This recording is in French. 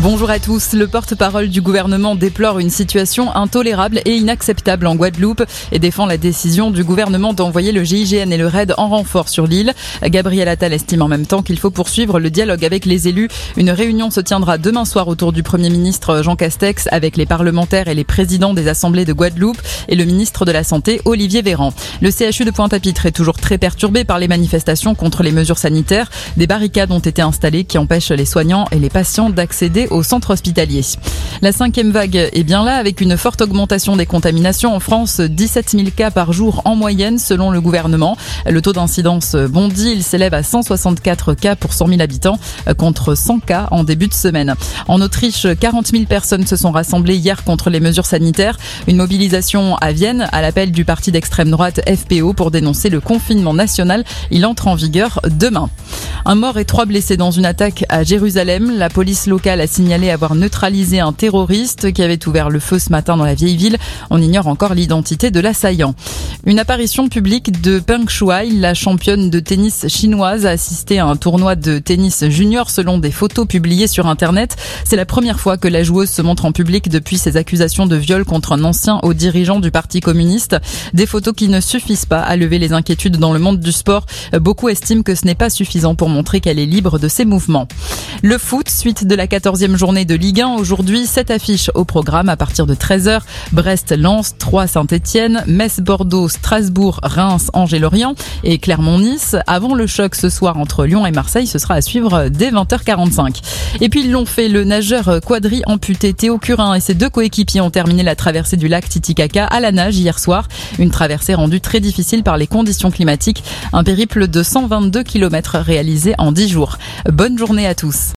Bonjour à tous. Le porte-parole du gouvernement déplore une situation intolérable et inacceptable en Guadeloupe et défend la décision du gouvernement d'envoyer le GIGN et le RAID en renfort sur l'île. Gabriel Attal estime en même temps qu'il faut poursuivre le dialogue avec les élus. Une réunion se tiendra demain soir autour du Premier ministre Jean Castex avec les parlementaires et les présidents des assemblées de Guadeloupe et le ministre de la Santé Olivier Véran. Le CHU de Pointe-à-Pitre est toujours très perturbé par les manifestations contre les mesures sanitaires. Des barricades ont été installées qui empêchent les soignants et les patients d'accéder au centre hospitalier. La cinquième vague est bien là avec une forte augmentation des contaminations en France, 17 000 cas par jour en moyenne selon le gouvernement. Le taux d'incidence bondit, il s'élève à 164 cas pour 100 000 habitants contre 100 cas en début de semaine. En Autriche, 40 000 personnes se sont rassemblées hier contre les mesures sanitaires. Une mobilisation à Vienne à l'appel du parti d'extrême droite FPO pour dénoncer le confinement national. Il entre en vigueur demain. Un mort et trois blessés dans une attaque à Jérusalem. La police locale a signalé avoir neutralisé un terroriste qui avait ouvert le feu ce matin dans la vieille ville. On ignore encore l'identité de l'assaillant. Une apparition publique de Peng Shuai, la championne de tennis chinoise, a assisté à un tournoi de tennis junior selon des photos publiées sur Internet. C'est la première fois que la joueuse se montre en public depuis ses accusations de viol contre un ancien haut dirigeant du Parti communiste. Des photos qui ne suffisent pas à lever les inquiétudes dans le monde du sport. Beaucoup estiment que ce n'est pas suffisant pour montrer qu'elle est libre de ses mouvements. Le foot, suite de la 14e journée de Ligue 1. Aujourd'hui, cette affiche au programme à partir de 13h. Brest-Lens, 3 Saint-Etienne, Metz-Bordeaux, Strasbourg, Reims, Angers-Lorient et Clermont-Nice. Avant le choc ce soir entre Lyon et Marseille, ce sera à suivre dès 20h45. Et puis ils l'ont fait, le nageur quadri amputé Théo Curin et ses deux coéquipiers ont terminé la traversée du lac Titicaca à la nage hier soir. Une traversée rendue très difficile par les conditions climatiques. Un périple de 122 km réalisé en 10 jours. Bonne journée à tous.